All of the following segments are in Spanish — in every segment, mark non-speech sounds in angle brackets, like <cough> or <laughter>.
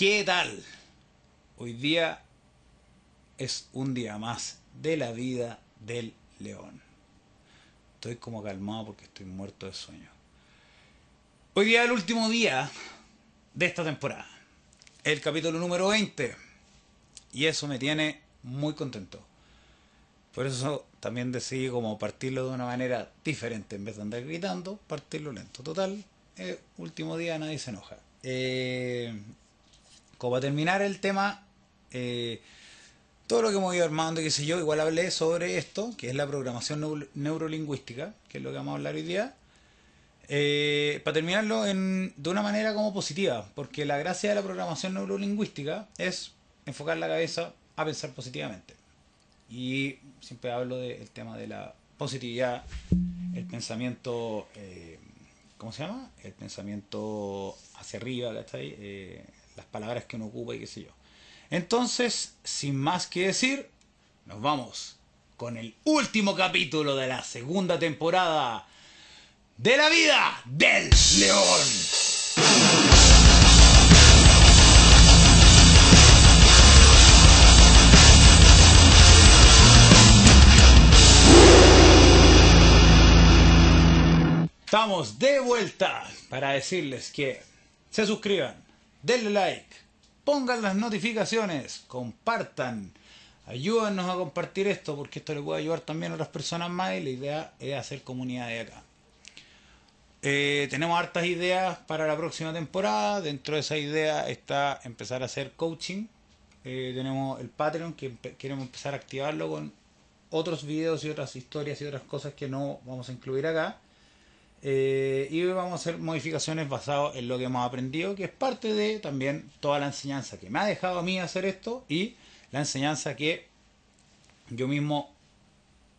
¿Qué tal? Hoy día es un día más de la vida del león. Estoy como calmado porque estoy muerto de sueño. Hoy día es el último día de esta temporada. El capítulo número 20. Y eso me tiene muy contento. Por eso también decidí como partirlo de una manera diferente. En vez de andar gritando, partirlo lento. Total, último día nadie se enoja. Eh, como para terminar el tema, eh, todo lo que hemos ido armando, qué sé yo, igual hablé sobre esto, que es la programación neurolingüística, que es lo que vamos a hablar hoy día. Eh, para terminarlo de una manera como positiva, porque la gracia de la programación neurolingüística es enfocar la cabeza a pensar positivamente. Y siempre hablo del tema de la positividad, el pensamiento, eh, ¿cómo se llama? El pensamiento hacia arriba, ¿cachai? Eh, las palabras que uno ocupa y qué sé yo. Entonces, sin más que decir, nos vamos con el último capítulo de la segunda temporada de la vida del león. Estamos de vuelta para decirles que se suscriban, denle like, pongan las notificaciones, compartan, ayúdanos a compartir esto porque esto le puede ayudar también a otras personas más y la idea es hacer comunidad de acá. Eh, tenemos hartas ideas para la próxima temporada. Dentro de esa idea está empezar a hacer coaching. Eh, tenemos el Patreon que queremos empezar a activarlo con otros videos y otras historias y otras cosas que no vamos a incluir acá. Eh, y vamos a hacer modificaciones basadas en lo que hemos aprendido, que es parte de también toda la enseñanza que me ha dejado a mí hacer esto y la enseñanza que yo mismo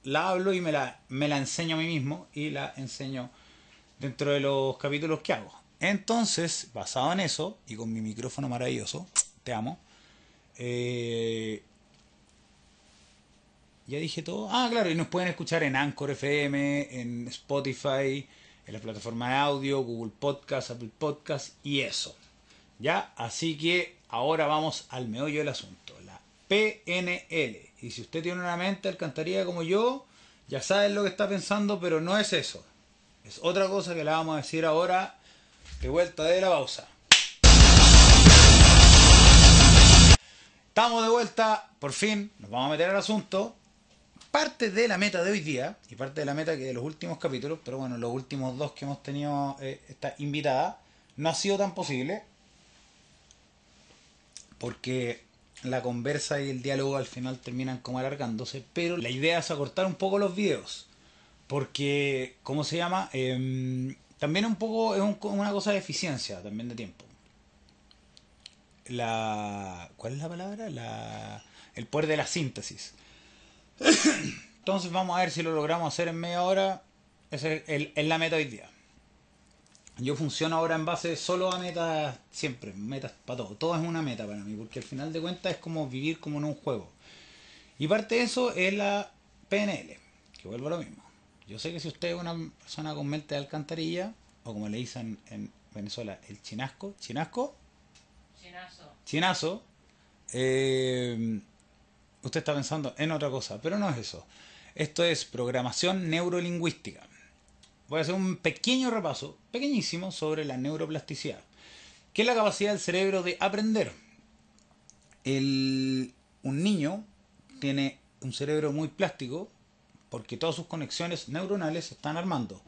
la hablo y me la, me la enseño a mí mismo y la enseño dentro de los capítulos que hago. Entonces, basado en eso y con mi micrófono maravilloso, te amo. Eh, ya dije todo. Ah, claro, y nos pueden escuchar en Anchor FM, en Spotify, en la plataforma de audio, Google Podcast, Apple Podcast y eso. ¿Ya? Así que ahora vamos al meollo del asunto, la PNL. Y si usted tiene una mente alcantarilla como yo, ya saben lo que está pensando, pero no es eso. Es otra cosa que le vamos a decir ahora de vuelta de la pausa. Estamos de vuelta, por fin, nos vamos a meter al asunto parte de la meta de hoy día y parte de la meta que de los últimos capítulos, pero bueno, los últimos dos que hemos tenido eh, esta invitada, no ha sido tan posible porque la conversa y el diálogo al final terminan como alargándose, pero la idea es acortar un poco los videos porque, ¿cómo se llama? Em, también un poco es una cosa de eficiencia también de tiempo. La, ¿Cuál es la palabra? La, el poder de la síntesis. Entonces vamos a ver si lo logramos hacer en media hora. Esa es, la meta hoy día. Yo funciono ahora en base solo a metas siempre, metas para todo. Todo es una meta para mí, porque al final de cuentas es como vivir como en un juego. Y parte de eso es la PNL, que vuelvo a lo mismo. Yo sé que si usted es una persona con mente de alcantarilla, o como le dicen en Venezuela, el chinasco, chinasco, chinazo, chinazo, eh, usted está pensando en otra cosa, pero no es eso. Esto es programación neurolingüística. Voy a hacer un pequeño repaso, pequeñísimo, sobre la neuroplasticidad, que es la capacidad del cerebro de aprender. un niño tiene un cerebro muy plástico porque todas sus conexiones neuronales se están armando.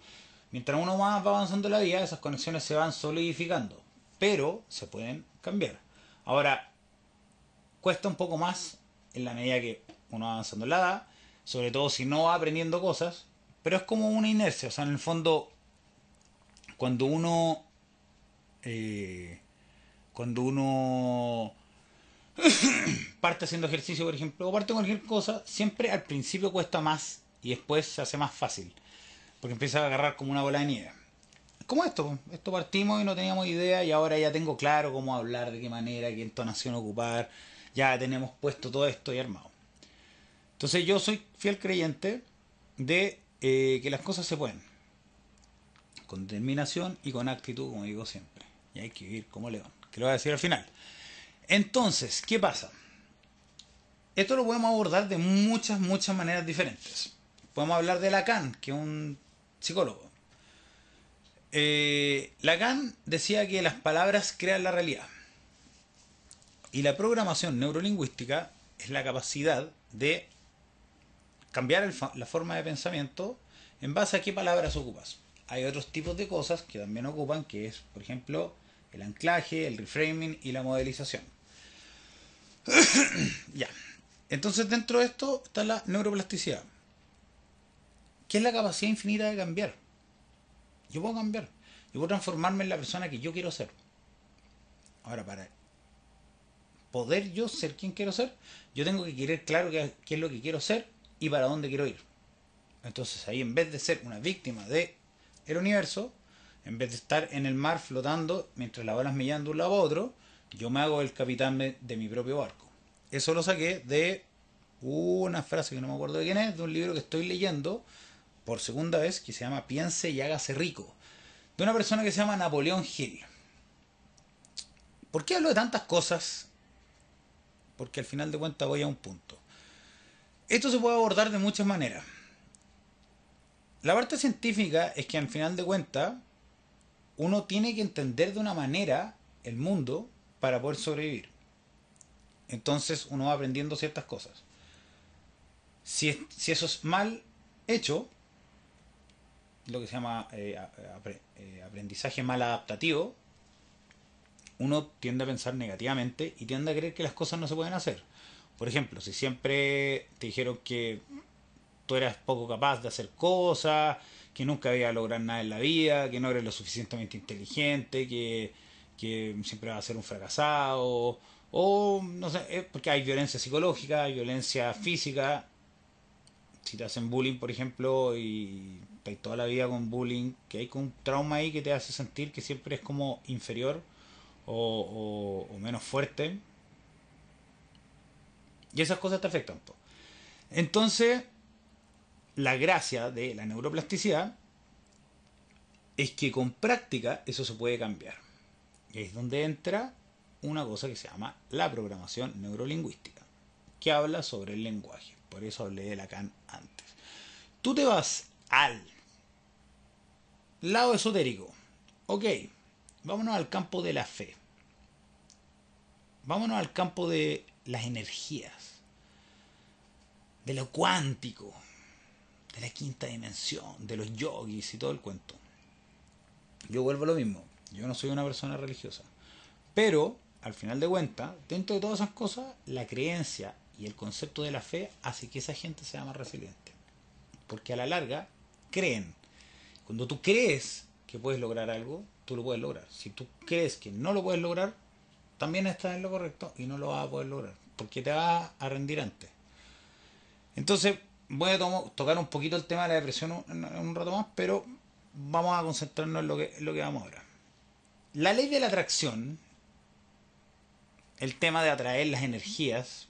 Mientras uno más va avanzando la vida, esas conexiones se van solidificando, pero se pueden cambiar. Ahora, cuesta un poco más en la medida que uno va avanzando en la edad, sobre todo si no va aprendiendo cosas, pero es como una inercia, o sea, en el fondo, cuando uno, eh, cuando uno <coughs> parte haciendo ejercicio, por ejemplo, o parte con cualquier cosa, siempre al principio cuesta más y después se hace más fácil, porque empieza a agarrar como una bola de nieve. Como esto, esto partimos y no teníamos idea y ahora ya tengo claro cómo hablar, de qué manera, qué entonación ocupar, ya tenemos puesto todo esto y armado. Entonces yo soy fiel creyente de eh, que las cosas se pueden. Con determinación y con actitud, como digo siempre. Y hay que vivir como león. Que lo voy a decir al final. Entonces, ¿qué pasa? Esto lo podemos abordar de muchas, muchas maneras diferentes. Podemos hablar de Lacan, que es un psicólogo. Eh, Lacan decía que las palabras crean la realidad. Y la programación neurolingüística es la capacidad de cambiar la forma de pensamiento en base a qué palabras ocupas. Hay otros tipos de cosas que también ocupan, que es, por ejemplo, el anclaje, el reframing y la modelización. <coughs> ya. Entonces, dentro de esto está la neuroplasticidad, que es la capacidad infinita de cambiar. Yo puedo cambiar. Yo puedo transformarme en la persona que yo quiero ser. Ahora, para poder yo ser quien quiero ser, yo tengo que querer claro qué, es lo que quiero ser y para dónde quiero ir. Entonces ahí en vez de ser una víctima del el universo, en vez de estar en el mar flotando mientras las olas me llevan de un lado a otro, yo me hago el capitán de mi propio barco. Eso lo saqué de una frase que no me acuerdo de quién es, de un libro que estoy leyendo por segunda vez que se llama Piense y hágase rico, de una persona que se llama Napoleón Hill. ¿Por qué hablo de tantas cosas porque al final de cuentas voy a un punto. Esto se puede abordar de muchas maneras. La parte científica es que al final de cuentas uno tiene que entender de una manera el mundo para poder sobrevivir. Entonces uno va aprendiendo ciertas cosas. Si, si eso es mal hecho, lo que se llama eh, eh, aprendizaje mal adaptativo, uno tiende a pensar negativamente y tiende a creer que las cosas no se pueden hacer. Por ejemplo, si siempre te dijeron que tú eras poco capaz de hacer cosas, que nunca ibas a lograr nada en la vida, que no eres lo suficientemente inteligente, que, siempre vas a ser un fracasado, o no sé, porque hay violencia psicológica, hay violencia física. Si te hacen bullying, por ejemplo, y toda la vida con bullying, que hay un trauma ahí que te hace sentir que siempre es como inferior o, menos fuerte. Y esas cosas te afectan. Entonces, la gracia de la neuroplasticidad es que con práctica eso se puede cambiar. Y es donde entra una cosa que se llama la programación neurolingüística, que habla sobre el lenguaje. Por eso hablé de Lacan antes. Tú te vas al lado esotérico. Ok, vámonos al campo de la fe. Vámonos al campo de las energías, de lo cuántico, de la quinta dimensión, de los yogis y todo el cuento. Yo vuelvo a lo mismo. Yo no soy una persona religiosa. Pero, al final de cuentas, dentro de todas esas cosas, la creencia y el concepto de la fe hace que esa gente sea más resiliente. Porque a la larga, creen. Cuando tú crees que puedes lograr algo, tú lo puedes lograr. Si tú crees que no lo puedes lograr, también estás en lo correcto y no lo vas a poder lograr. Porque te vas a rendir antes. Entonces, voy a tocar un poquito el tema de la depresión en, un rato más, pero vamos a concentrarnos en lo que, en lo que vamos ahora. La ley de la atracción, el tema de atraer las energías,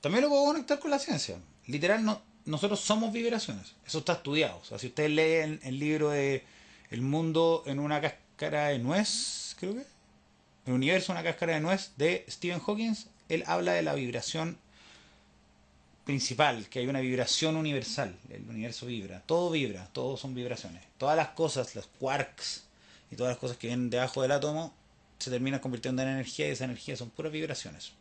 también lo puedo conectar con la ciencia. Literal, no, nosotros somos vibraciones. Eso está estudiado. O sea, si ustedes leen el libro de el mundo en una cáscara de nuez, creo que. El universo, una cáscara de nuez de Stephen Hawking, él habla de la vibración principal, que hay una vibración universal. El universo vibra, todo vibra, todos son vibraciones. Todas las cosas, los quarks y todas las cosas que vienen debajo del átomo, se terminan convirtiendo en energía y esa energía son puras vibraciones.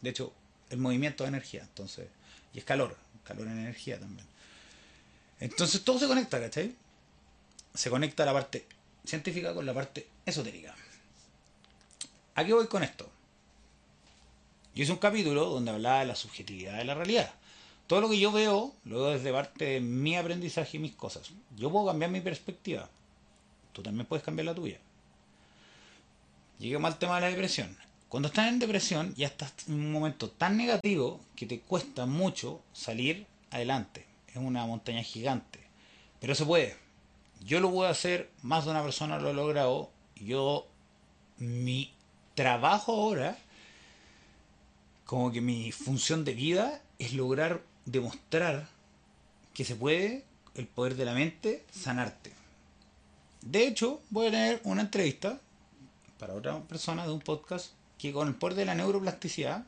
De hecho, el movimiento de energía, entonces, y es calor, calor en energía también. Entonces todo se conecta, ¿cachai? Se conecta la parte científica con la parte esotérica. ¿A qué voy con esto? Yo hice un capítulo donde hablaba de la subjetividad de la realidad. Todo lo que yo veo, lo veo desde parte de mi aprendizaje y mis cosas. Yo puedo cambiar mi perspectiva. Tú también puedes cambiar la tuya. Lleguemos al tema de la depresión. Cuando estás en depresión, ya estás en un momento tan negativo que te cuesta mucho salir adelante. Es una montaña gigante. Pero se puede yo lo a hacer, más de una persona lo ha logrado. Yo, mi trabajo ahora, como que mi función de vida es lograr demostrar que se puede, el poder de la mente, sanarte. De hecho, voy a tener una entrevista para otra persona de un podcast que con el poder de la neuroplasticidad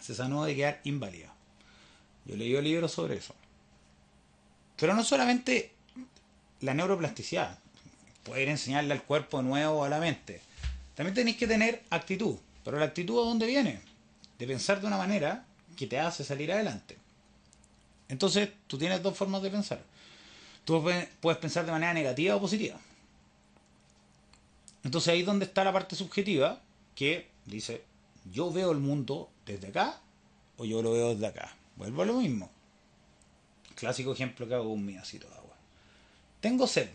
se sanó de quedar inválida. Yo leí un libro sobre eso. Pero no solamente la neuroplasticidad, poder enseñarle al cuerpo nuevo a la mente. También tenéis que tener actitud. Pero la actitud ¿a dónde viene? De pensar de una manera que te hace salir adelante. Entonces, tú tienes dos formas de pensar. Tú puedes pensar de manera negativa o positiva. Entonces ahí es donde está la parte subjetiva que dice, yo veo el mundo desde acá o yo lo veo desde acá. Vuelvo a lo mismo. Clásico ejemplo que hago con mi vasito de agua. Tengo sed.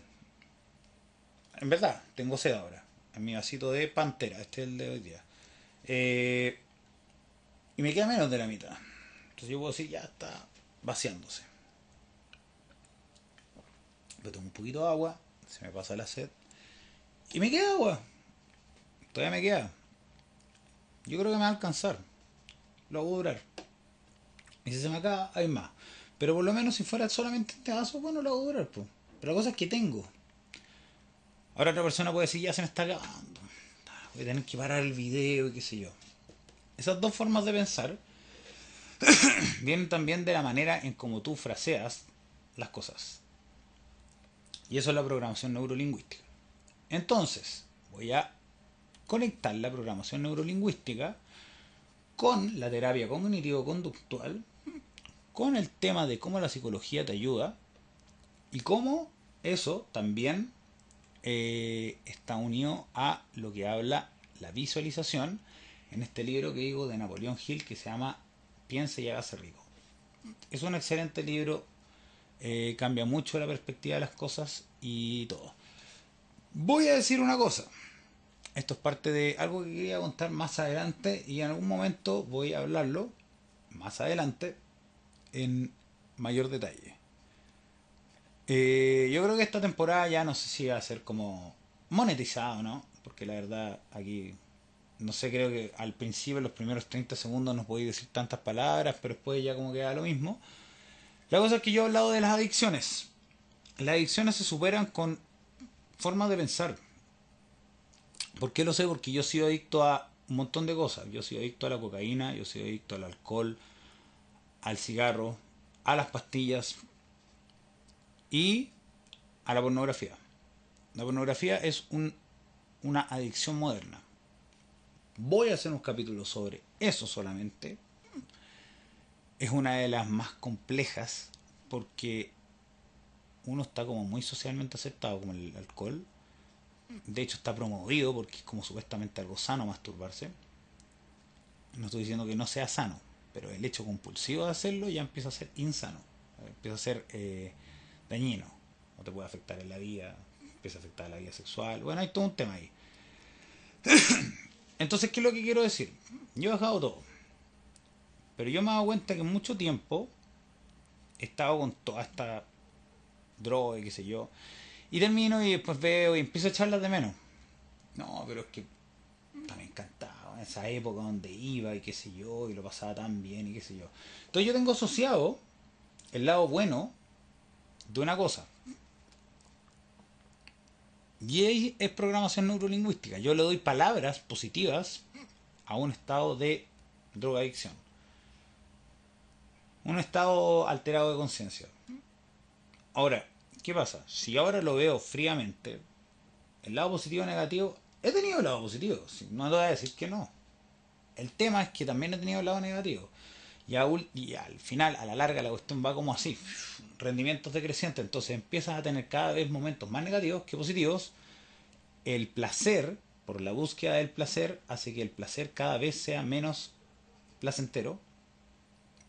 En verdad, tengo sed ahora. En mi vasito de pantera. Este es el de hoy día. Eh, y me queda menos de la mitad. Entonces yo puedo decir, ya está vaciándose. Pero tomo un poquito de agua, se me pasa la sed. Y me queda agua. Todavía me queda. Yo creo que me va a alcanzar. Lo voy a durar. Y si se me acaba, hay más. Pero por lo menos si fuera solamente este vaso, bueno, lo voy a durar. Pues. Pero la cosa que tengo. Ahora otra persona puede decir, ya se me está acabando. Voy a tener que parar el video y qué sé yo. Esas dos formas de pensar <coughs> vienen también de la manera en cómo tú fraseas las cosas. Y eso es la programación neurolingüística. Entonces, voy a conectar la programación neurolingüística con la terapia cognitivo-conductual, con el tema de cómo la psicología te ayuda y cómo eso también eh, está unido a lo que habla la visualización en este libro que digo de Napoleón Hill que se llama Piense y hágase rico. Es un excelente libro, eh, cambia mucho la perspectiva de las cosas y todo. Voy a decir una cosa. Esto es parte de algo que quería contar más adelante y en algún momento voy a hablarlo más adelante en mayor detalle. Eh, yo creo que esta temporada ya no sé si va a ser como monetizado, ¿no? Porque la verdad aquí, no sé, creo que al principio, los primeros 30 segundos no podía decir tantas palabras, pero después ya como queda lo mismo. La cosa es que yo he hablado de las adicciones. Las adicciones se superan con formas de pensar. ¿Por qué lo sé? Porque yo he sido adicto a un montón de cosas. Yo he sido adicto a la cocaína, yo he sido adicto al alcohol, al cigarro, a las pastillas, y a la pornografía. La pornografía es una adicción moderna. Voy a hacer un capítulo sobre eso solamente. Es una de las más complejas porque uno está como muy socialmente aceptado como el alcohol. De hecho está promovido porque es como supuestamente algo sano masturbarse. No estoy diciendo que no sea sano, pero el hecho compulsivo de hacerlo ya empieza a ser insano. Empieza a ser eh, dañino, o te puede afectar en la vida, empieza a afectar la vida sexual, bueno, hay todo un tema ahí. <clears throat> Entonces, ¿qué es lo que quiero decir? Yo he dejado todo, pero yo me he dado cuenta que mucho tiempo he estado con toda esta droga y qué sé yo, y termino y después veo y empiezo a echarlas de menos. No, pero es que me encantaba en esa época donde iba y qué sé yo, y lo pasaba tan bien y qué sé yo. Entonces yo tengo asociado el lado bueno de una cosa. Y es programación neurolingüística. Yo le doy palabras positivas a un estado de drogadicción. Un estado alterado de conciencia. Ahora, ¿qué pasa? Si ahora lo veo fríamente, el lado positivo o negativo, he tenido el lado positivo. No te voy a decir que no. El tema es que también he tenido el lado negativo. Y, al final, a la larga, la cuestión va como así, <laughs> rendimientos decrecientes, entonces empiezas a tener cada vez momentos más negativos que positivos. El placer, por la búsqueda del placer, hace que el placer cada vez sea menos placentero.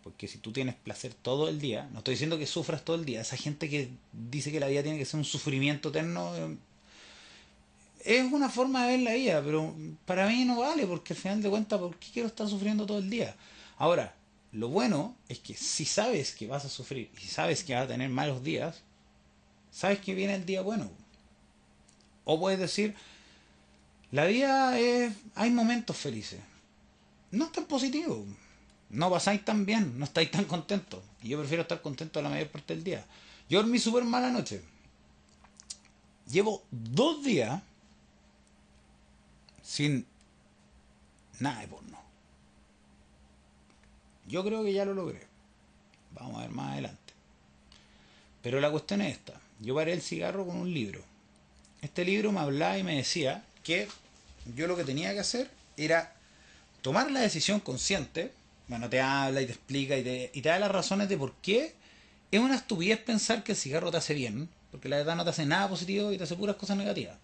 Porque si tú tienes placer todo el día, no estoy diciendo que sufras todo el día, esa gente que dice que la vida tiene que ser un sufrimiento eterno, eh, es una forma de ver la vida, pero para mí no vale, porque al final de cuentas, ¿por qué quiero estar sufriendo todo el día? Ahora, lo bueno es que si sabes que vas a sufrir y si sabes que vas a tener malos días, sabes que viene el día bueno. O puedes decir, la vida es, hay momentos felices. No es tan positivo. No pasáis tan bien, no estáis tan contentos. Y yo prefiero estar contento la mayor parte del día. Yo dormí súper mala noche. Llevo dos días sin Nada de porno. Yo creo que ya lo logré. Vamos a ver más adelante. Pero la cuestión es esta. Yo paré el cigarro con un libro. Este libro me hablaba y me decía que yo lo que tenía que hacer era tomar la decisión consciente. Bueno, te habla y te explica y te, y te da las razones de por qué es una estupidez pensar que el cigarro te hace bien, porque la verdad no te hace nada positivo y te hace puras cosas negativas.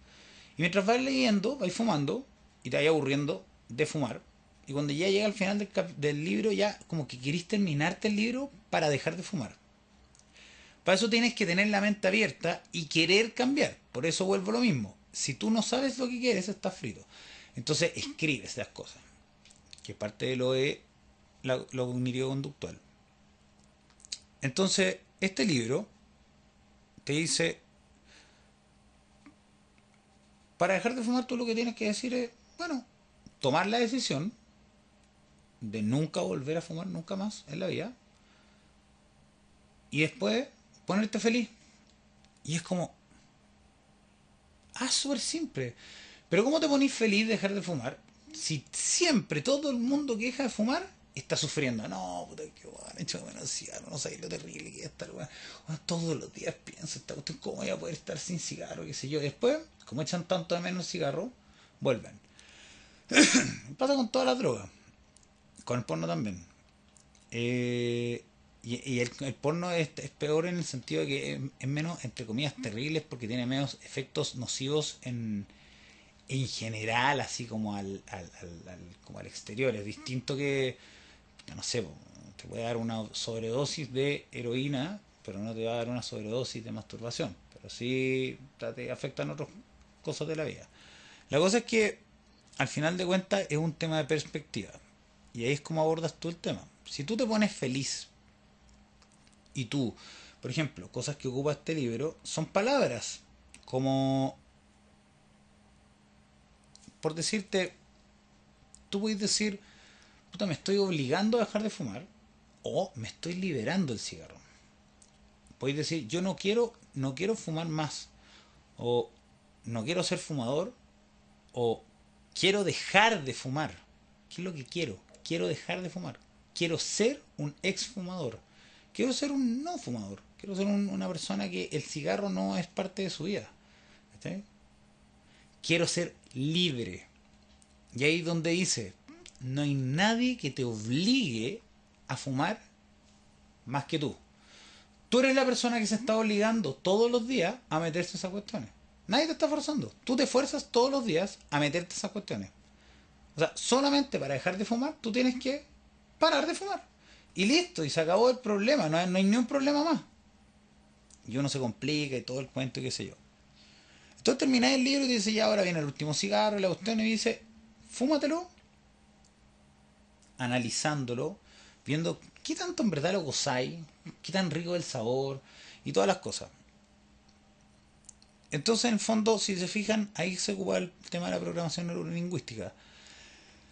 Y mientras vas leyendo, vais fumando y te vais aburriendo de fumar. Y cuando ya llega al final del, del libro, ya como que querís terminarte el libro para dejar de fumar. Para eso tienes que tener la mente abierta y querer cambiar. Por eso vuelvo a lo mismo. Si tú no sabes lo que quieres, estás frito. Entonces escribes esas cosas. Que parte de lo de lo cognitivo conductual. Entonces, este libro te dice, para dejar de fumar tú lo que tienes que decir es, bueno, tomar la decisión de nunca volver a fumar nunca más en la vida y después ponerte feliz. Y es como, ah, súper simple. Pero ¿cómo te ponís feliz de dejar de fumar? Si siempre todo el mundo que deja de fumar está sufriendo. No, puta, que bueno, hecho menos cigarro, no sabéis lo terrible que es estar, bueno. Todos los días pienso, ¿cómo voy a poder estar sin cigarro? qué sé yo. después, como echan tanto de menos cigarro, vuelven. <clears throat> Pasa con todas las drogas. Con el porno también. Eh, y, el, porno es, peor en el sentido de que es, menos, entre comillas, terribles porque tiene menos efectos nocivos en, en general, así como al, al, como al exterior. Es distinto que no sé, te puede dar una sobredosis de heroína, pero no te va a dar una sobredosis de masturbación. Pero sí te afectan otras cosas de la vida. La cosa es que, al final de cuentas, es un tema de perspectiva. Y ahí es como abordas tú el tema. Si tú te pones feliz y tú, por ejemplo, cosas que ocupa este libro son palabras como, por decirte, tú puedes decir, me estoy obligando a dejar de fumar o me estoy liberando el cigarro. Podéis decir, yo no quiero, no quiero fumar más o no quiero ser fumador o quiero dejar de fumar. ¿Qué es lo que quiero? Quiero dejar de fumar. Quiero ser un ex fumador. Quiero ser un no fumador. Quiero ser una persona que el cigarro no es parte de su vida. Quiero ser libre. Y ahí donde dice, no hay nadie que te obligue a fumar más que tú. Tú eres la persona que se está obligando todos los días a meterse esas cuestiones. Nadie te está forzando. Tú te fuerzas todos los días a meterte esas cuestiones. O sea, solamente para dejar de fumar, tú tienes que parar de fumar. Y listo, y se acabó el problema. No hay, no ni un problema más. Y uno se complica y todo el cuento y qué sé yo. Entonces termináis el libro y dice, ya ahora viene el último cigarro, la cuestión, y dice, fúmatelo analizándolo, viendo qué tanto en verdad lo gozáis, qué tan rico el sabor y todas las cosas. Entonces, en el fondo, si se fijan, ahí se ocupa el tema de la programación neurolingüística.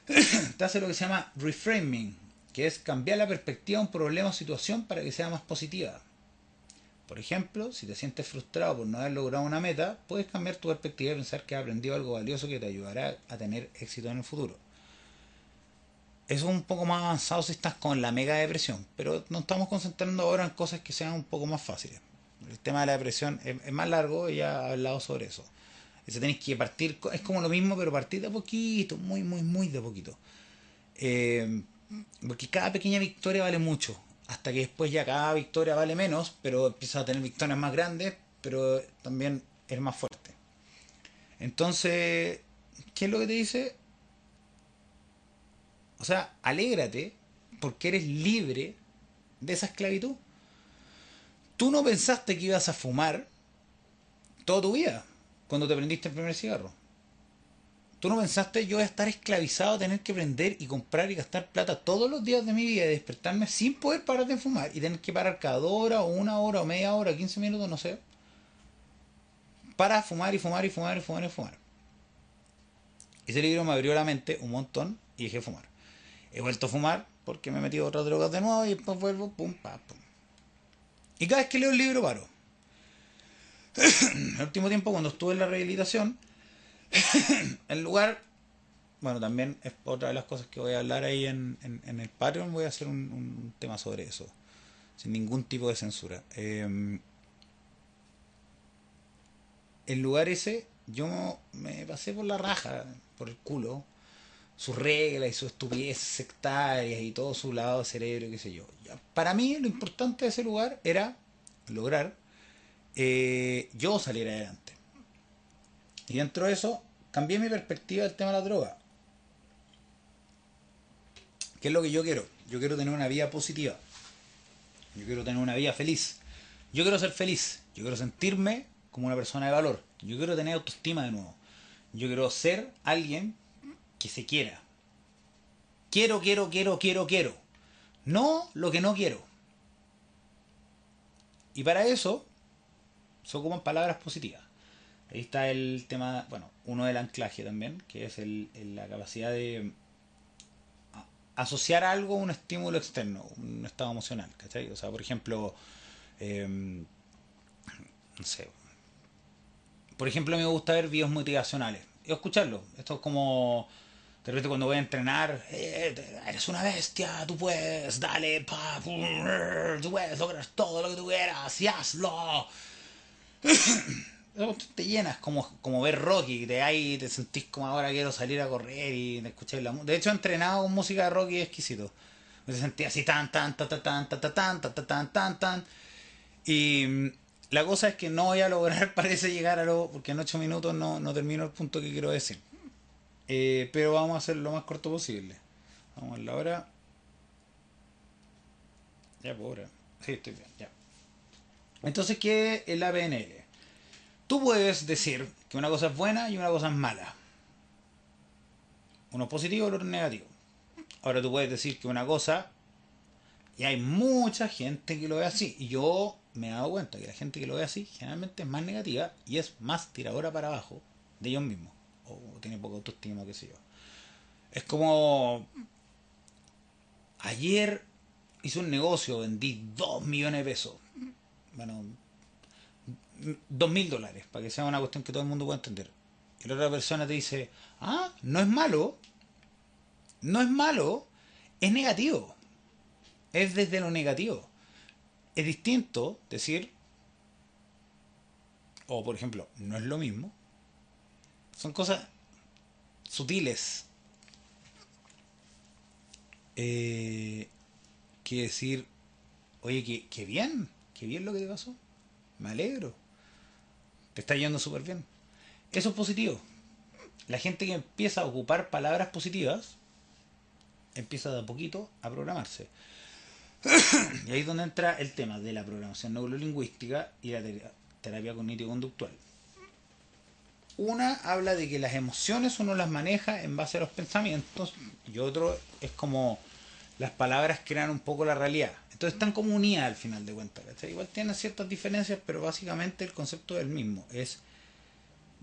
<coughs> Te hace lo que se llama reframing, que es cambiar la perspectiva de un problema o situación para que sea más positiva. Por ejemplo, si te sientes frustrado por no haber logrado una meta, puedes cambiar tu perspectiva y pensar que has aprendido algo valioso que te ayudará a tener éxito en el futuro. Es un poco más avanzado si estás con la mega depresión, pero nos estamos concentrando ahora en cosas que sean un poco más fáciles. El tema de la depresión es, más largo y ya he hablado sobre eso. Eso tenéis que partir, es como lo mismo, pero partir de poquito, muy, muy, muy de poquito. Eh, porque cada pequeña victoria vale mucho, hasta que después ya cada victoria vale menos, pero empiezas a tener victorias más grandes, pero también es más fuerte. Entonces, ¿qué es lo que te dice? O sea, alégrate porque eres libre de esa esclavitud. Tú no pensaste que ibas a fumar toda tu vida cuando te prendiste el primer cigarro. Tú no pensaste yo estar esclavizado tener que prender y comprar y gastar plata todos los días de mi vida y despertarme sin poder parar de fumar y tener que parar cada hora o una hora o media hora, 15 minutos, no sé, para fumar y fumar y fumar y fumar y fumar. Ese libro me abrió la mente un montón y dejé fumar. He vuelto a fumar porque me he metido otras drogas de nuevo y después vuelvo, pum, pa, pum. Y cada vez que leo el libro paro. <coughs> el último tiempo, cuando estuve en la rehabilitación, <coughs> el lugar bueno, también es otra de las cosas que voy a hablar ahí en, el Patreon, voy a hacer un, tema sobre eso, sin ningún tipo de censura. Eh, el lugar ese, yo me pasé por la raja, por el culo, sus reglas y sus estupideces sectarias y todo su lado cerebro, qué sé yo. Para mí lo importante de ese lugar era lograr eh, yo salir adelante. Y dentro de eso cambié mi perspectiva del tema de la droga. ¿Qué es lo que yo quiero? Yo quiero tener una vida positiva. Yo quiero tener una vida feliz. Yo quiero ser feliz. Yo quiero sentirme como una persona de valor. Yo quiero tener autoestima de nuevo. Yo quiero ser alguien que se quiera. Quiero, quiero, quiero, quiero, quiero. No lo que no quiero. Y para eso se ocupan palabras positivas. Ahí está el tema, bueno, uno del anclaje también, que es el, la capacidad de asociar algo a un estímulo externo, un estado emocional, ¿cachai? O sea, por ejemplo, em, no sé, por ejemplo, me gusta ver videos motivacionales y escucharlo. Esto es como de repente cuando voy a entrenar, eh, eres una bestia, tú puedes, dale, pa, tú puedes lograr todo lo que tú quieras y hazlo. <coughs> te llenas como, como ver Rocky, de ahí te sentís como ahora quiero salir a correr y escuchar la música. De hecho, he entrenado con música de Rocky exquisito. Me sentía así tan, tan, tan, tan, tan, tan, tan, tan, tan, tan, tan. Y la cosa es que no voy a lograr, <laughs> parece llegar a lo. porque en ocho minutos no, no termino el punto que quiero decir. Eh, pero vamos a hacer lo más corto posible. Vamos a la hora. Ya, por pues, Sí, estoy bien, ya. Entonces, ¿qué es la PNL? Tú puedes decir que una cosa es buena y una cosa es mala. Uno es positivo y otro es negativo. Ahora tú puedes decir que una cosa, y hay mucha gente que lo ve así, y yo me he dado cuenta que la gente que lo ve así generalmente es más negativa y es más tiradora para abajo de ellos mismos. O tiene poca autoestima, qué sé yo. Es como... Ayer hice un negocio, vendí 2 millones de pesos. Bueno, 2 mil dólares, para que sea una cuestión que todo el mundo pueda entender. Y la otra persona te dice, ah, no es malo. No es malo, es negativo. Es desde lo negativo es distinto decir, o por ejemplo, no es lo mismo. Son cosas sutiles. Eh, que decir, oye, que, que bien, que bien lo que te pasó. Me alegro. Te está yendo súper bien. Eso es positivo. La gente que empieza a ocupar palabras positivas empieza de a poquito a programarse <clears throat> y ahí es donde entra el tema de la programación neurolingüística y la terapia cognitivo-conductual. Una habla de que las emociones uno las maneja en base a los pensamientos y otro es como las palabras crean un poco la realidad. Entonces están como unidas al final de cuentas. Igual tienen ciertas diferencias, pero básicamente el concepto es el mismo. Es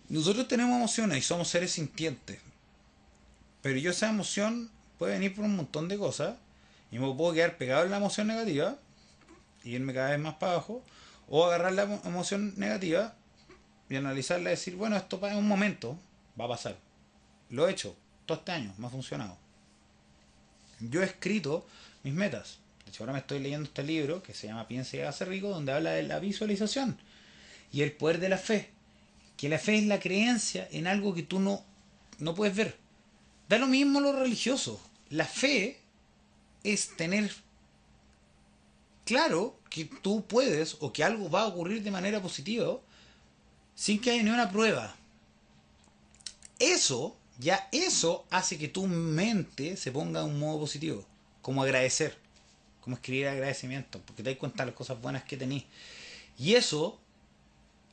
nosotros tenemos emociones y somos seres sintientes. Pero yo esa emoción puede venir por un montón de cosas y me puedo quedar pegado en la emoción negativa y irme cada vez más para abajo, o agarrar la emoción negativa y analizarla y decir, bueno, esto en un momento va a pasar. Lo he hecho todo este año, me ha funcionado. Yo he escrito mis metas. De hecho, ahora me estoy leyendo este libro que se llama Piense y hágase rico, donde habla de la visualización y el poder de la fe. Que la fe es la creencia en algo que tú no, no puedes ver. Da lo mismo lo religioso. La fe es tener claro que tú puedes o que algo va a ocurrir de manera positiva sin que haya ni una prueba. Eso, ya eso hace que tu mente se ponga en un modo positivo, como agradecer, como escribir agradecimiento, porque te das cuenta de las cosas buenas que tenés. Y eso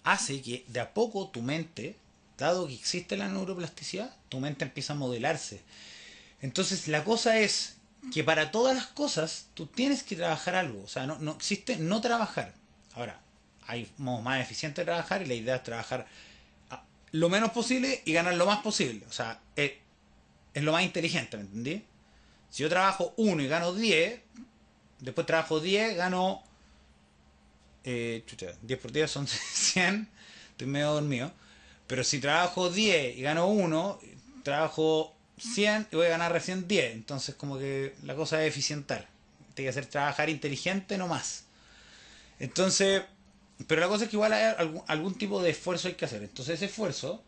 hace que de a poco tu mente, dado que existe la neuroplasticidad, tu mente empieza a modelarse. Entonces la cosa es que para todas las cosas tú tienes que trabajar algo. O sea, no, no existe no trabajar. Ahora, hay modos más eficientes de trabajar y la idea es trabajar lo menos posible y ganar lo más posible. O sea, es, lo más inteligente, ¿me entendí? Si yo trabajo 1 y gano 10, después trabajo 10, gano... Eh, chucha, 10 por 10 son <laughs> 100, estoy medio dormido. Pero si trabajo 10 y gano 1, trabajo 100 y voy a ganar recién 10. Entonces como que la cosa es eficientar. Tiene que hacer trabajar inteligente no más. Entonces, pero la cosa es que igual hay algún, algún tipo de esfuerzo hay que hacer. Entonces ese esfuerzo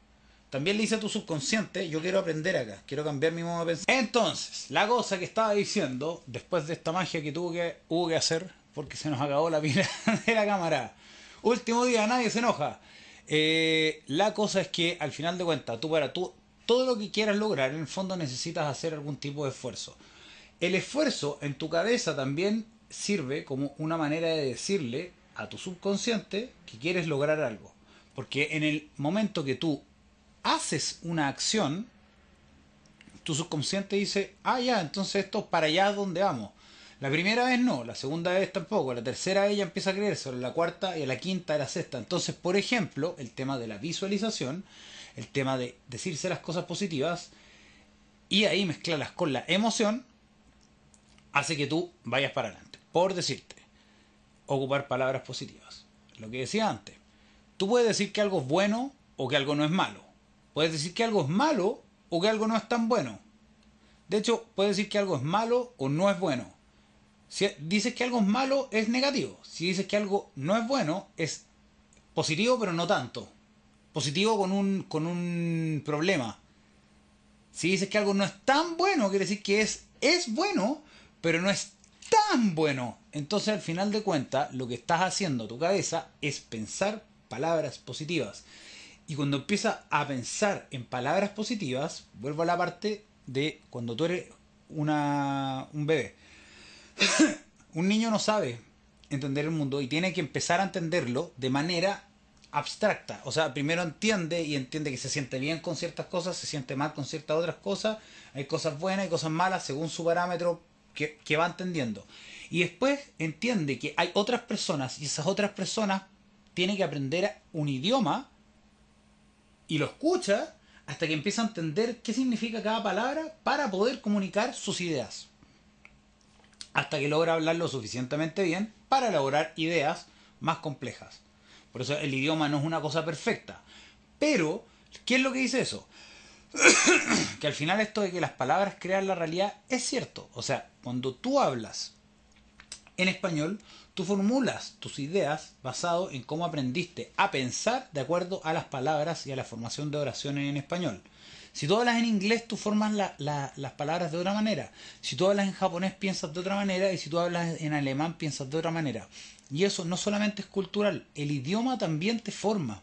también le dice a tu subconsciente, yo quiero aprender acá, quiero cambiar mi modo de pensar. Entonces, la cosa que estaba diciendo, después de esta magia que tuvo que, hubo que hacer, porque se nos acabó la pila <laughs> de la cámara. Último día, nadie se enoja. Eh, la cosa es que al final de cuentas, tú para tú, todo lo que quieras lograr, en el fondo necesitas hacer algún tipo de esfuerzo. El esfuerzo en tu cabeza también sirve como una manera de decirle a tu subconsciente que quieres lograr algo. Porque en el momento que tú haces una acción, tu subconsciente dice, ah, ya, entonces esto para allá es donde vamos. La primera vez no, la segunda vez tampoco, la tercera ya empieza a creerse, la cuarta y la quinta y la sexta. Entonces, por ejemplo, el tema de la visualización, el tema de decirse las cosas positivas y ahí mezclarlas con la emoción, hace que tú vayas para adelante. Por decirte, ocupar palabras positivas. Lo que decía antes, tú puedes decir que algo es bueno o que algo no es malo. Puedes decir que algo es malo o que algo no es tan bueno. De hecho, puedes decir que algo es malo o no es bueno. Si dices que algo es malo, es negativo. Si dices que algo no es bueno, es positivo, pero no tanto. Positivo con un, con un problema. Si dices que algo no es tan bueno, quiere decir que es, es bueno, pero no es tan bueno. Entonces, al final de cuentas, lo que estás haciendo tu cabeza es pensar palabras positivas. Y cuando empiezas a pensar en palabras positivas, vuelvo a la parte de cuando tú eres una, un bebé. <coughs> un niño no sabe entender el mundo y tiene que empezar a entenderlo de manera abstracta. O sea, primero entiende y entiende que se siente bien con ciertas cosas, se siente mal con ciertas otras cosas. Hay cosas buenas y cosas malas según su parámetro que, va entendiendo. Y después entiende que hay otras personas y esas otras personas tienen que aprender un idioma y lo escucha hasta que empieza a entender qué significa cada palabra para poder comunicar sus ideas. Hasta que logra hablar lo suficientemente bien para elaborar ideas más complejas. Por eso el idioma no es una cosa perfecta. Pero, ¿qué es lo que dice eso? <coughs> que al final esto de que las palabras crean la realidad es cierto. O sea, cuando tú hablas en español, tú formulas tus ideas basado en cómo aprendiste a pensar de acuerdo a las palabras y a la formación de oraciones en español. Si tú hablas en inglés, tú formas las palabras de otra manera. Si tú hablas en japonés, piensas de otra manera. Y si tú hablas en alemán, piensas de otra manera. Y eso no solamente es cultural, el idioma también te forma.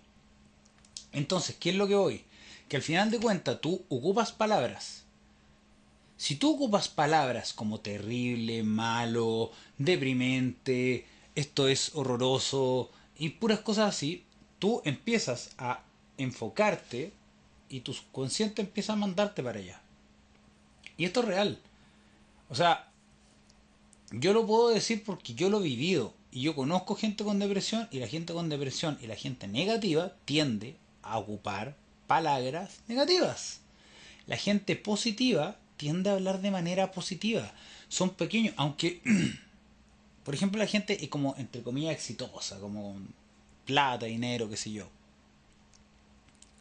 Entonces, ¿qué es lo que voy? Que al final de cuentas tú ocupas palabras. Si tú ocupas palabras como terrible, malo, deprimente, esto es horroroso y puras cosas así, tú empiezas a enfocarte y tu consciente empieza a mandarte para allá. Y esto es real. O sea, yo lo puedo decir porque yo lo he vivido y yo conozco gente con depresión y la gente con depresión y la gente negativa tiende a ocupar palabras negativas. La gente positiva tiende a hablar de manera positiva. Son pequeños, aunque <clears throat> Por ejemplo, la gente es como, entre comillas, exitosa, como plata, dinero, qué sé yo.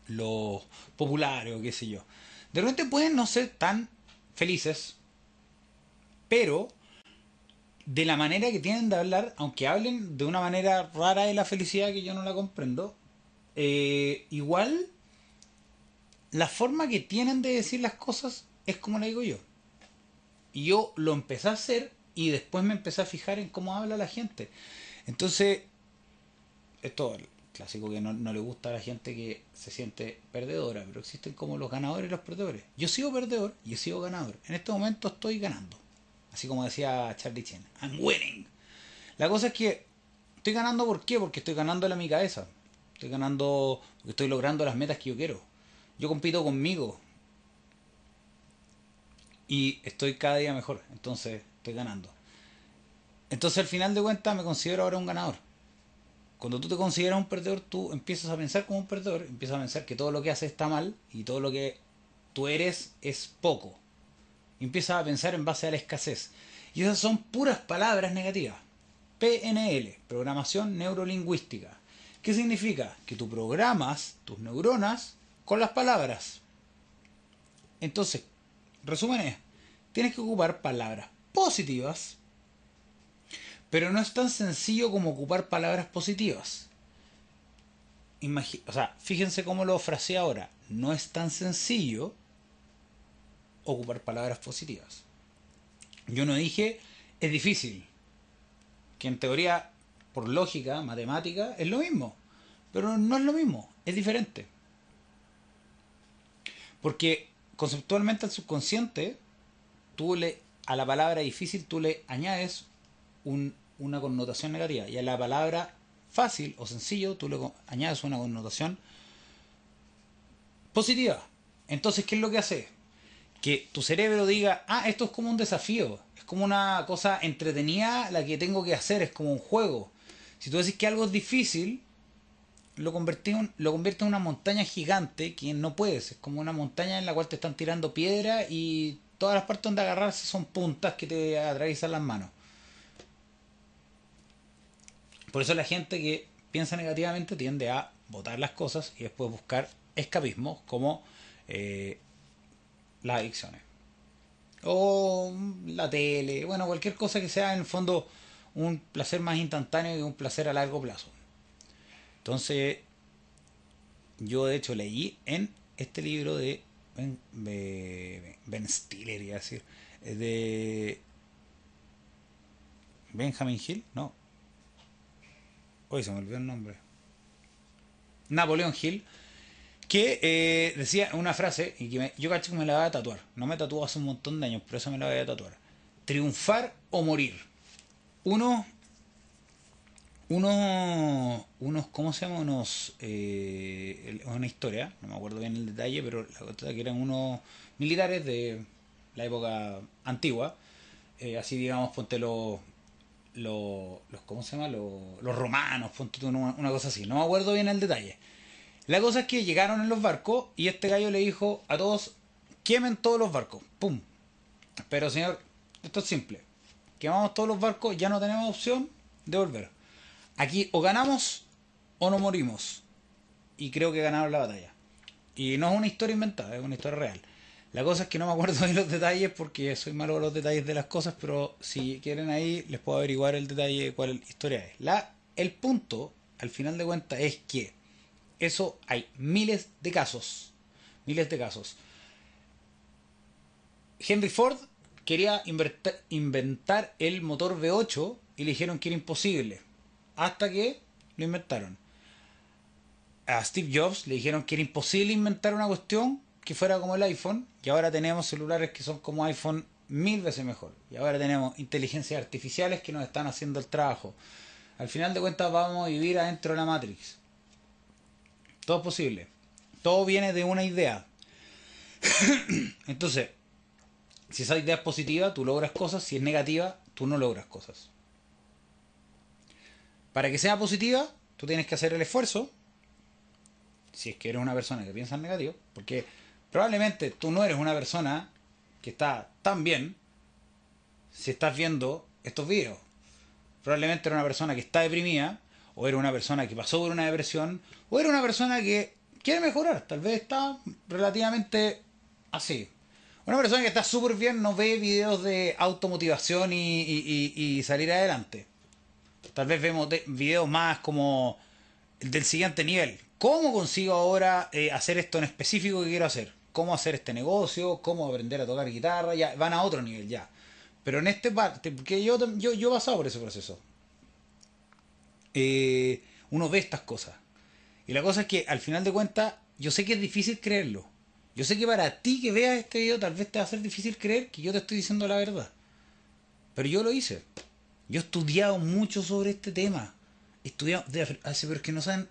Los populares o qué sé yo. De repente pueden no ser tan felices, pero de la manera que tienen de hablar, aunque hablen de una manera rara de la felicidad que yo no la comprendo, eh, igual la forma que tienen de decir las cosas es como la digo yo. Y yo lo empecé a hacer y después me empecé a fijar en cómo habla la gente. Entonces, esto clásico que no, le gusta a la gente que se siente perdedora, pero existen como los ganadores y los perdedores. Yo sigo perdedor y sigo ganador. En este momento estoy ganando. Así como decía Charlie Chen, I'm winning. La cosa es que estoy ganando ¿por qué? Porque estoy ganando a mi cabeza. Estoy ganando, porque estoy logrando las metas que yo quiero. Yo compito conmigo. Y estoy cada día mejor. Entonces, ganando. Entonces al final de cuentas me considero ahora un ganador. Cuando tú te consideras un perdedor, tú empiezas a pensar como un perdedor, empiezas a pensar que todo lo que haces está mal y todo lo que tú eres es poco. empiezas a pensar en base a la escasez. Y esas son puras palabras negativas. PNL, programación neurolingüística. ¿Qué significa? Que tú programas tus neuronas con las palabras. Entonces, resumen es, tienes que ocupar palabras positivas, pero no es tan sencillo como ocupar palabras positivas. o sea, fíjense cómo lo fraseé ahora. No es tan sencillo ocupar palabras positivas. Yo no dije es difícil, que en teoría, por lógica, matemática, es lo mismo, pero no es lo mismo, es diferente. Porque conceptualmente al subconsciente, tú le, a la palabra difícil tú le añades una connotación negativa y a la palabra fácil o sencillo tú le añades una connotación positiva. Entonces, ¿qué es lo que hace? Que tu cerebro diga, ah, esto es como un desafío, es como una cosa entretenida la que tengo que hacer, es como un juego. Si tú decís que algo es difícil, lo, convierte en, lo convierte en una montaña gigante que no puedes. Es como una montaña en la cual te están tirando piedra y todas las partes donde agarrarse son puntas que te atraviesan las manos. Por eso la gente que piensa negativamente tiende a botar las cosas y después buscar escapismos como eh, las adicciones. O la tele, bueno, cualquier cosa que sea en el fondo un placer más instantáneo y un placer a largo plazo. Entonces, yo de hecho leí en este libro de Ben, ben Stiller, iba a decir, de Benjamin Hill, no. Hoy se me olvidó el nombre. Napoleón Hill, que eh, decía una frase, y que yo cacho que me la voy a tatuar. No me tatuó hace un montón de años, pero eso me la voy a tatuar. Triunfar o morir. Uno unos, unos ¿cómo se llama? Unos, eh, una historia, no me acuerdo bien el detalle, pero la cosa que eran unos militares de la época antigua, eh, así digamos, ponte los, los, ¿cómo se llama? Los, los romanos, ponte una, una cosa así, no me acuerdo bien el detalle. La cosa es que llegaron en los barcos y este gallo le dijo a todos, quemen todos los barcos, ¡pum! Pero señor, esto es simple, quemamos todos los barcos, ya no tenemos opción de volver Aquí o ganamos o no morimos. Y creo que ganaron la batalla. Y no es una historia inventada, es una historia real. La cosa es que no me acuerdo <laughs> de los detalles porque soy malo con los detalles de las cosas, pero si quieren ahí les puedo averiguar el detalle de cuál historia es. La, el punto, al final de cuentas, es que eso hay miles de casos. Miles de casos. Henry Ford quería inventar el motor V8 y le dijeron que era imposible hasta que lo inventaron. A Steve Jobs le dijeron que era imposible inventar una cuestión que fuera como el iPhone y ahora tenemos celulares que son como iPhone mil veces mejor. Y ahora tenemos inteligencias artificiales que nos están haciendo el trabajo. Al final de cuentas vamos a vivir adentro de la Matrix. Todo es posible. Todo viene de una idea. <coughs> Entonces, si esa idea es positiva, tú logras cosas. Si es negativa, tú no logras cosas. Para que sea positiva, tú tienes que hacer el esfuerzo, si es que eres una persona que piensa en negativo, porque probablemente tú no eres una persona que está tan bien si estás viendo estos videos. Probablemente eres una persona que está deprimida, o eres una persona que pasó por una depresión, o eres una persona que quiere mejorar, tal vez está relativamente así. Una persona que está súper bien no ve videos de automotivación y salir adelante. Tal vez vemos videos más como el del siguiente nivel. ¿Cómo consigo ahora eh, hacer esto en específico que quiero hacer? ¿Cómo hacer este negocio? ¿Cómo aprender a tocar guitarra? Ya van a otro nivel ya. Pero en este parte, porque yo, yo, yo he pasado por ese proceso. Eh, uno ve estas cosas. Y la cosa es que al final de cuentas, yo sé que es difícil creerlo. Yo sé que para ti que veas este video tal vez te va a ser difícil creer que yo te estoy diciendo la verdad. Pero yo lo hice. Yo he estudiado mucho sobre este tema. He estudiado, hace, pero es que no saben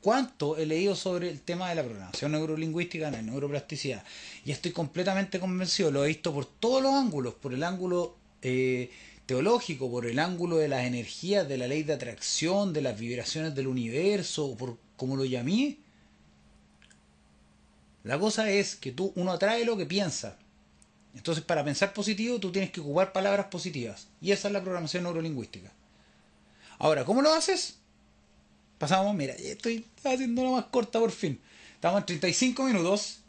cuánto he leído sobre el tema de la programación neurolingüística, la neuroplasticidad. Y estoy completamente convencido, lo he visto por todos los ángulos, por el ángulo eh, teológico, por el ángulo de las energías, de la ley de atracción, de las vibraciones del universo, por como lo llamé. La cosa es que tú, uno atrae lo que piensa. Entonces, para pensar positivo, tú tienes que ocupar palabras positivas. Y esa es la programación neurolingüística. Ahora, ¿cómo lo haces? Pasamos, mira, estoy haciendo una más corta por fin. Estamos en 35 minutos.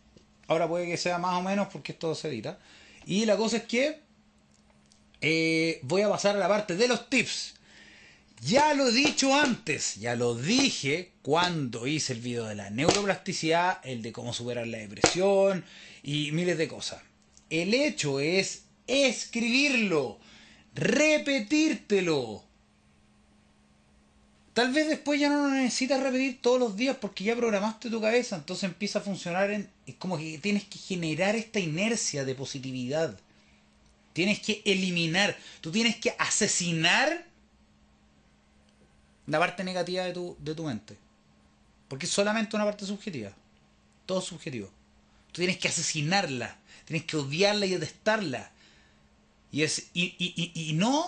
Ahora puede que sea más o menos porque esto se edita. Y la cosa es que eh, voy a pasar a la parte de los tips. Ya lo he dicho antes, ya lo dije cuando hice el video de la neuroplasticidad, el de cómo superar la depresión y miles de cosas. El hecho es escribirlo, repetírtelo. Tal vez después ya no lo necesitas repetir todos los días porque ya programaste tu cabeza, entonces empieza a funcionar en... Es como que tienes que generar esta inercia de positividad. Tienes que eliminar, tú tienes que asesinar la parte negativa de tu, de tu mente. Porque es solamente una parte subjetiva. Todo subjetivo. Tú tienes que asesinarla, tienes que odiarla y detestarla. Y, es, y, y, y no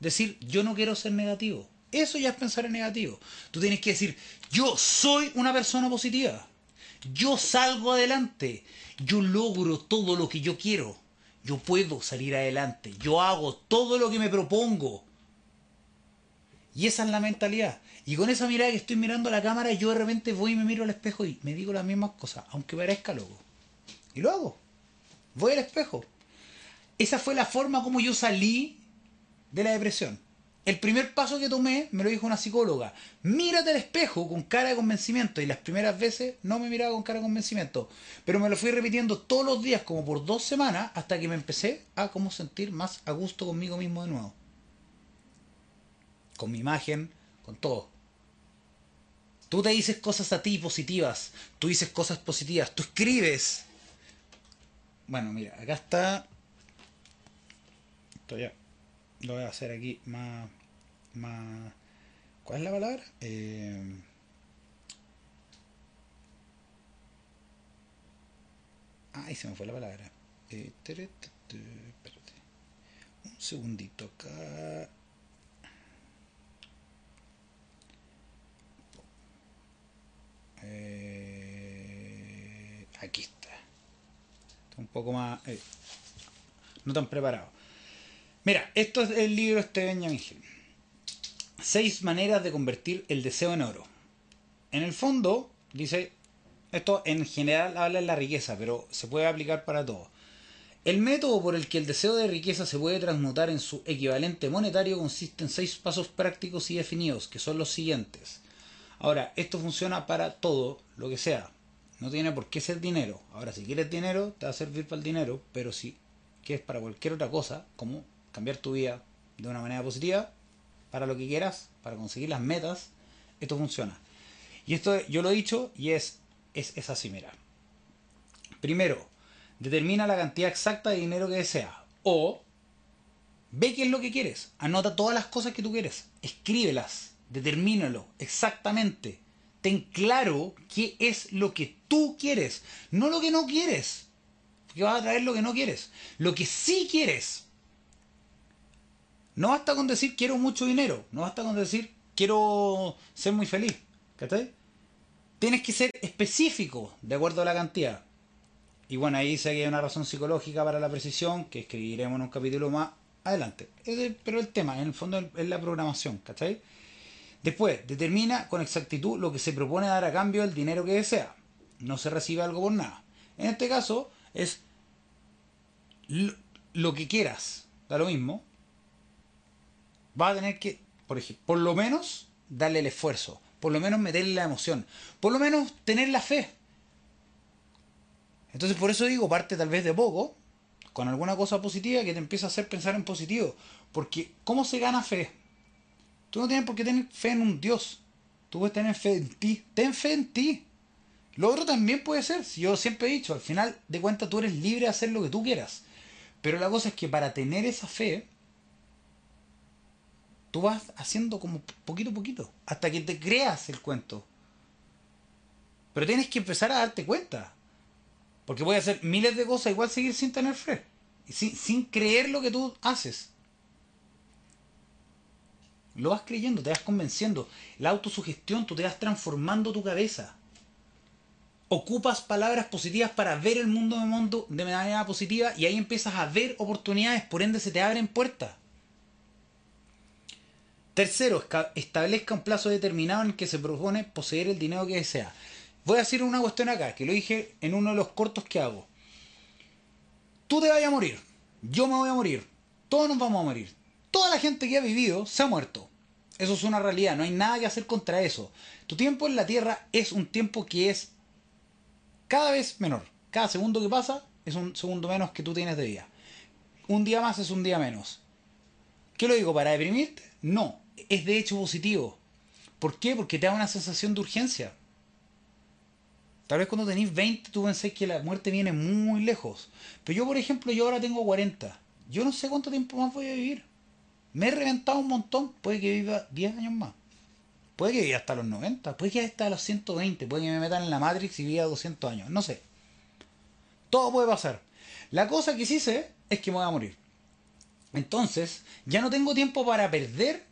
decir, yo no quiero ser negativo. Eso ya es pensar en negativo. Tú tienes que decir, yo soy una persona positiva. Yo salgo adelante. Yo logro todo lo que yo quiero. Yo puedo salir adelante. Yo hago todo lo que me propongo. Y esa es la mentalidad. Y con esa mirada que estoy mirando a la cámara, yo de repente voy y me miro al espejo y me digo las mismas cosas, aunque parezca loco. Y lo hago. Voy al espejo. Esa fue la forma como yo salí de la depresión. El primer paso que tomé me lo dijo una psicóloga. Mírate al espejo con cara de convencimiento. Y las primeras veces no me miraba con cara de convencimiento. Pero me lo fui repitiendo todos los días, como por dos semanas, hasta que me empecé a como sentir más a gusto conmigo mismo de nuevo. Con mi imagen, con todo. Tú te dices cosas a ti positivas. Tú dices cosas positivas. Tú escribes. Bueno, mira, acá está. Esto ya lo voy a hacer aquí más, más ¿cuál es la palabra? Eh, ay, se me fue la palabra. Eh. Un segundito acá. Eh, aquí está. Un poco más... Eh, no tan preparado. Mira, esto es el libro este Benjamin Hill. Seis maneras de convertir el deseo en oro. En el fondo, dice, esto en general habla de la riqueza, pero se puede aplicar para todo. El método por el que el deseo de riqueza se puede transmutar en su equivalente monetario consiste en seis pasos prácticos y definidos, que son los siguientes. Ahora, esto funciona para todo, lo que sea. No tiene por qué ser dinero. Ahora, si quieres dinero, te va a servir para el dinero, pero si quieres para cualquier otra cosa, como cambiar tu vida de una manera positiva para lo que quieras, para conseguir las metas, esto funciona. Y esto yo lo he dicho y es, es, es así, mira. Primero, determina la cantidad exacta de dinero que deseas. O ve qué es lo que quieres. Anota todas las cosas que tú quieres. Escríbelas. Determínalo exactamente. Ten claro qué es lo que tú quieres. No lo que no quieres. Porque vas a traer lo que no quieres. Lo que sí quieres. No basta con decir quiero mucho dinero, no basta con decir quiero ser muy feliz. ¿Cachai? Tienes que ser específico de acuerdo a la cantidad. Y bueno, ahí sé que hay una razón psicológica para la precisión que escribiremos en un capítulo más adelante. Pero el tema, en el fondo, es la programación, ¿cachai? Después, determina con exactitud lo que se propone dar a cambio del dinero que desea. No se recibe algo por nada. En este caso, es lo, que quieras. Da lo mismo va a tener que, por ejemplo, por lo menos darle el esfuerzo, por lo menos meterle la emoción, por lo menos tener la fe. Entonces por eso digo, parte tal vez de poco, con alguna cosa positiva que te empieza a hacer pensar en positivo. Porque ¿cómo se gana fe? Tú no tienes por qué tener fe en un Dios. Tú puedes tener fe en ti. Ten fe en ti. Lo otro también puede ser. Si yo siempre he dicho, al final de cuentas tú eres libre de hacer lo que tú quieras. Pero la cosa es que para tener esa fe, tú vas haciendo como poquito a poquito, hasta que te creas el cuento. Pero tienes que empezar a darte cuenta. Porque a hacer miles de cosas, igual seguir sin tener fe. Sin, sin creer lo que tú haces. Lo vas creyendo, te vas convenciendo. La autosugestión, tú te vas transformando tu cabeza. Ocupas palabras positivas para ver el mundo de, mundo de manera positiva y ahí empiezas a ver oportunidades, por ende se te abren puertas. Tercero, establezca un plazo determinado en el que se propone poseer el dinero que desea. Voy a decir una cuestión acá, que lo dije en uno de los cortos que hago. tú te vayas a morir, yo me voy a morir, todos nos vamos a morir. Toda la gente que ha vivido se ha muerto. Eso es una realidad, no hay nada que hacer contra eso. Tu tiempo en la Tierra es un tiempo que es cada vez menor. Cada segundo que pasa es un segundo menos que tú tienes de vida. Un día más es un día menos. ¿Qué lo digo? ¿Para deprimirte? No, es de hecho positivo. ¿Por qué? Porque te da una sensación de urgencia. Tal vez cuando tenéis 20 tú pensáis que la muerte viene muy lejos. Pero yo, por ejemplo, yo ahora tengo 40. Yo no sé cuánto tiempo más voy a vivir. Me he reventado un montón. Puede que viva 10 años más. Puede que viva hasta los 90. Puede que hasta los 120. Puede que me metan en la Matrix y viva 200 años. No sé. Todo puede pasar. La cosa que sí sé es que me voy a morir. Entonces, ya no tengo tiempo para perder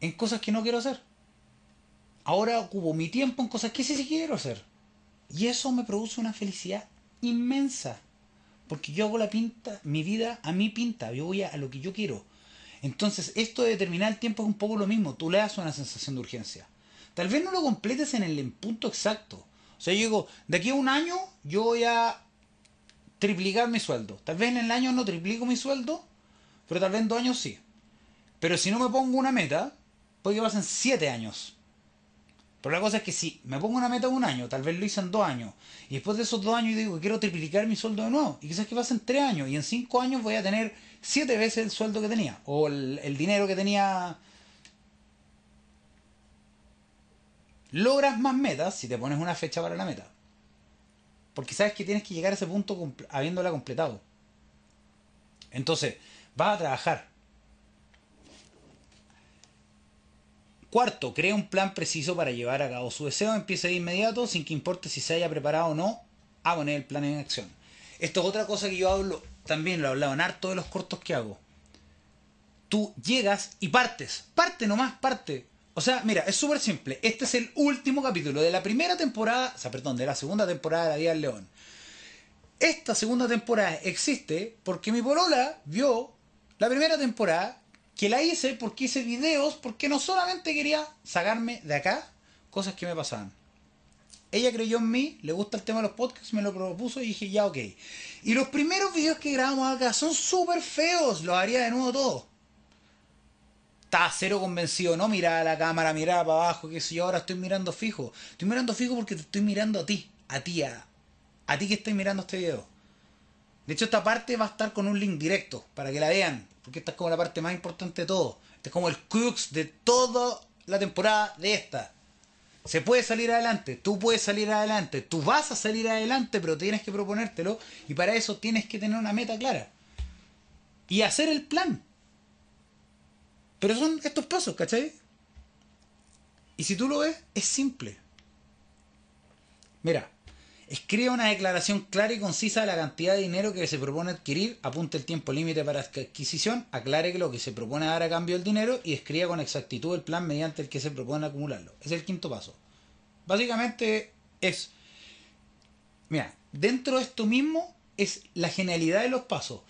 en cosas que no quiero hacer. Ahora ocupo mi tiempo en cosas que sí, sí quiero hacer. Y eso me produce una felicidad inmensa. Porque yo hago la pinta, mi vida a mi pinta, yo voy a, lo que yo quiero. Entonces, esto de determinar el tiempo es un poco lo mismo. Tú le das una sensación de urgencia. Tal vez no lo completes en el punto exacto. O sea, yo digo, de aquí a un año yo voy a triplicar mi sueldo. Tal vez en el año no triplico mi sueldo, pero tal vez en dos años sí. Pero si no me pongo una meta, puede que pasen siete años. Pero la cosa es que si me pongo una meta de un año, tal vez lo hice en dos años, y después de esos dos años digo que quiero triplicar mi sueldo de nuevo, y quizás que pasen tres años, y en cinco años voy a tener siete veces el sueldo que tenía, o el, el dinero que tenía. Logras más metas si te pones una fecha para la meta. Porque sabes que tienes que llegar a ese punto habiéndola completado. Entonces, vas a trabajar Cuarto, crea un plan preciso para llevar a cabo su deseo. Empiece de inmediato, sin que importe si se haya preparado o no, a poner el plan en acción. Esto es otra cosa que yo hablo, también lo he hablado en harto de los cortos que hago. Tú llegas y partes. Parte nomás, parte. O sea, mira, es súper simple. Este es el último capítulo de la primera temporada, o sea, perdón, de la segunda temporada de La Vida del León. Esta segunda temporada existe porque mi polola vio la primera temporada que la hice porque hice videos, porque no solamente quería sacarme de acá cosas que me pasaban. Ella creyó en mí, le gusta el tema de los podcasts, me lo propuso y dije, ya, ok. Y los primeros videos que grabamos acá son súper feos, los haría de nuevo todo. Estaba cero convencido, no miraba a la cámara, miraba para abajo, que si yo ahora estoy mirando fijo. Estoy mirando fijo porque te estoy mirando a ti, a ti, a, a ti que estoy mirando este video. De hecho, esta parte va a estar con un link directo para que la vean porque esta es como la parte más importante de todo. Este es como el crux de toda la temporada de esta. Se puede salir adelante, tú puedes salir adelante, tú vas a salir adelante, pero tienes que proponértelo y para eso tienes que tener una meta clara. Y hacer el plan. Pero son estos pasos, ¿cachai? Y si tú lo ves, es simple. Mira, Escriba una declaración clara y concisa de la cantidad de dinero que se propone adquirir, apunte el tiempo límite para adquisición, aclare que lo que se propone dar a cambio del dinero y escriba con exactitud el plan mediante el que se propone acumularlo. Es el quinto paso. Básicamente es, mira, dentro de esto mismo es la genialidad de los pasos.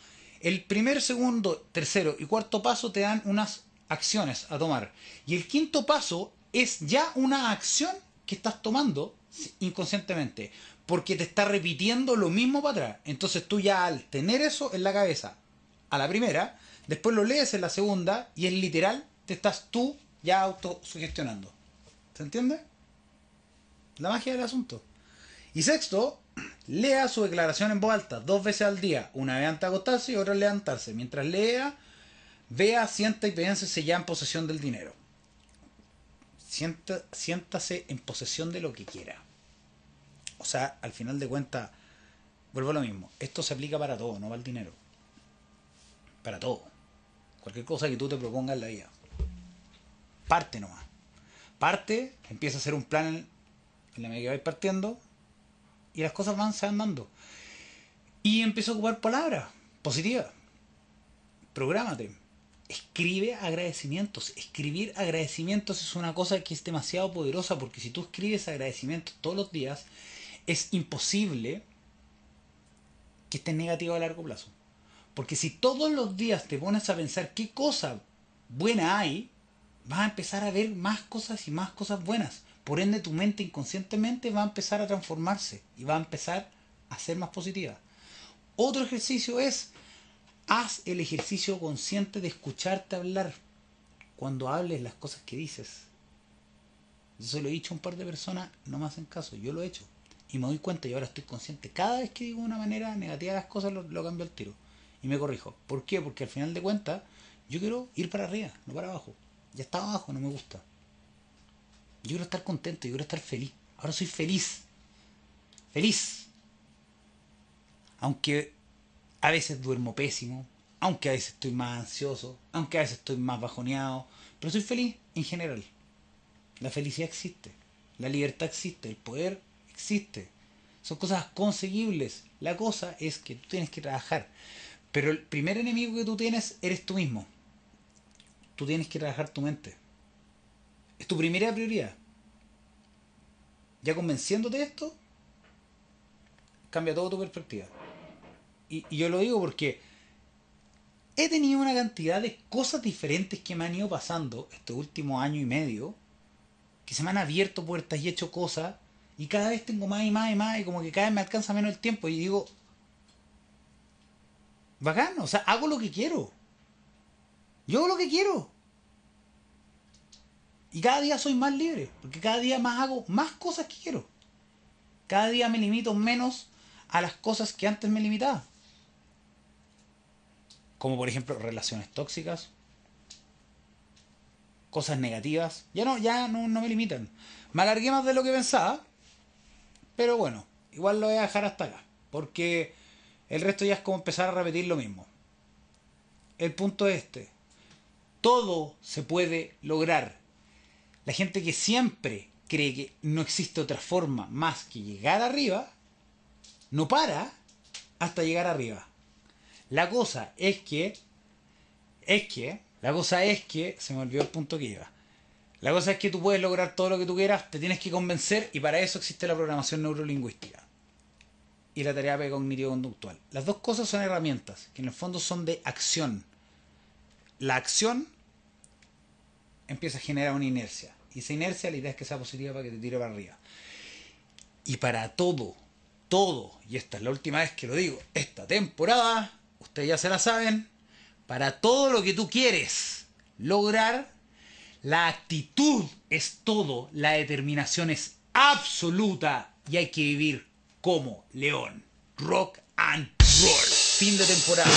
El primer, segundo, tercero y cuarto paso te dan unas acciones a tomar. Y el quinto paso es ya una acción que estás tomando inconscientemente porque te está repitiendo lo mismo para atrás. Entonces tú ya al tener eso en la cabeza a la primera, después lo lees en la segunda y es literal, te estás tú ya autosugestionando. ¿Se entiende? La magia del asunto. Y sexto, lea su declaración en voz alta dos veces al día, una vez antes de acostarse y otra al levantarse. Mientras lea, vea, sienta y piénsese ya en posesión del dinero. Siéntase en posesión de lo que quiera. O sea, al final de cuentas, vuelvo a lo mismo. Esto se aplica para todo, no para el dinero. Para todo. Cualquier cosa que tú te propongas en la vida. Parte nomás. Parte, empieza a hacer un plan en la medida que vais partiendo y las cosas van, se van dando. Y empieza a ocupar palabras positivas. Prográmate. Escribe agradecimientos. Escribir agradecimientos es una cosa que es demasiado poderosa porque si tú escribes agradecimientos todos los días, es imposible que estés negativo a largo plazo. Porque si todos los días te pones a pensar qué cosa buena hay, vas a empezar a ver más cosas y más cosas buenas. Por ende, tu mente inconscientemente va a empezar a transformarse y va a empezar a ser más positiva. Otro ejercicio es, haz el ejercicio consciente de escucharte hablar cuando hables las cosas que dices. Yo se lo he dicho a un par de personas, no me hacen caso, yo lo he hecho. Y me doy cuenta y ahora estoy consciente. Cada vez que digo una manera negativa las cosas, lo, lo cambio al tiro. Y me corrijo. ¿Por qué? Porque al final de cuentas, yo quiero ir para arriba, no para abajo. Ya estaba abajo, no me gusta. Yo quiero estar contento, yo quiero estar feliz. Ahora soy feliz. Feliz. Aunque a veces duermo pésimo, aunque a veces estoy más ansioso, aunque a veces estoy más bajoneado, pero soy feliz en general. La felicidad existe, la libertad existe, el poder existe. Son cosas conseguibles. La cosa es que tú tienes que trabajar. Pero el primer enemigo que tú tienes eres tú mismo. Tú tienes que trabajar tu mente. Es tu primera prioridad. Ya convenciéndote de esto, cambia toda tu perspectiva. Y, yo lo digo porque he tenido una cantidad de cosas diferentes que me han ido pasando este último año y medio, que se me han abierto puertas y he hecho cosas, y cada vez tengo más y más y más, y como que cada vez me alcanza menos el tiempo, y digo, bacán, o sea, hago lo que quiero. Yo hago lo que quiero. Y cada día soy más libre, porque cada día más hago más cosas que quiero. Cada día me limito menos a las cosas que antes me limitaba. Como por ejemplo relaciones tóxicas, cosas negativas. Ya no, ya no, no me limitan. Me alargué más de lo que pensaba, pero bueno, igual lo voy a dejar hasta acá, porque el resto ya es como empezar a repetir lo mismo. El punto es este. Todo se puede lograr la gente que siempre cree que no existe otra forma más que llegar arriba, no para hasta llegar arriba. La cosa es que, es que, la cosa es que, se me olvidó el punto que iba. La cosa es que tú puedes lograr todo lo que tú quieras, te tienes que convencer y para eso existe la programación neurolingüística y la terapia cognitivo-conductual. Las dos cosas son herramientas, que en el fondo son de acción. La acción empieza a generar una inercia. Y esa inercia la idea es que sea positiva para que te tire para arriba. Y para todo, todo, y esta es la última vez que lo digo, esta temporada, ustedes ya se la saben, para todo lo que tú quieres lograr, la actitud es todo, la determinación es absoluta y hay que vivir como león. Rock and roll. Fin de temporada.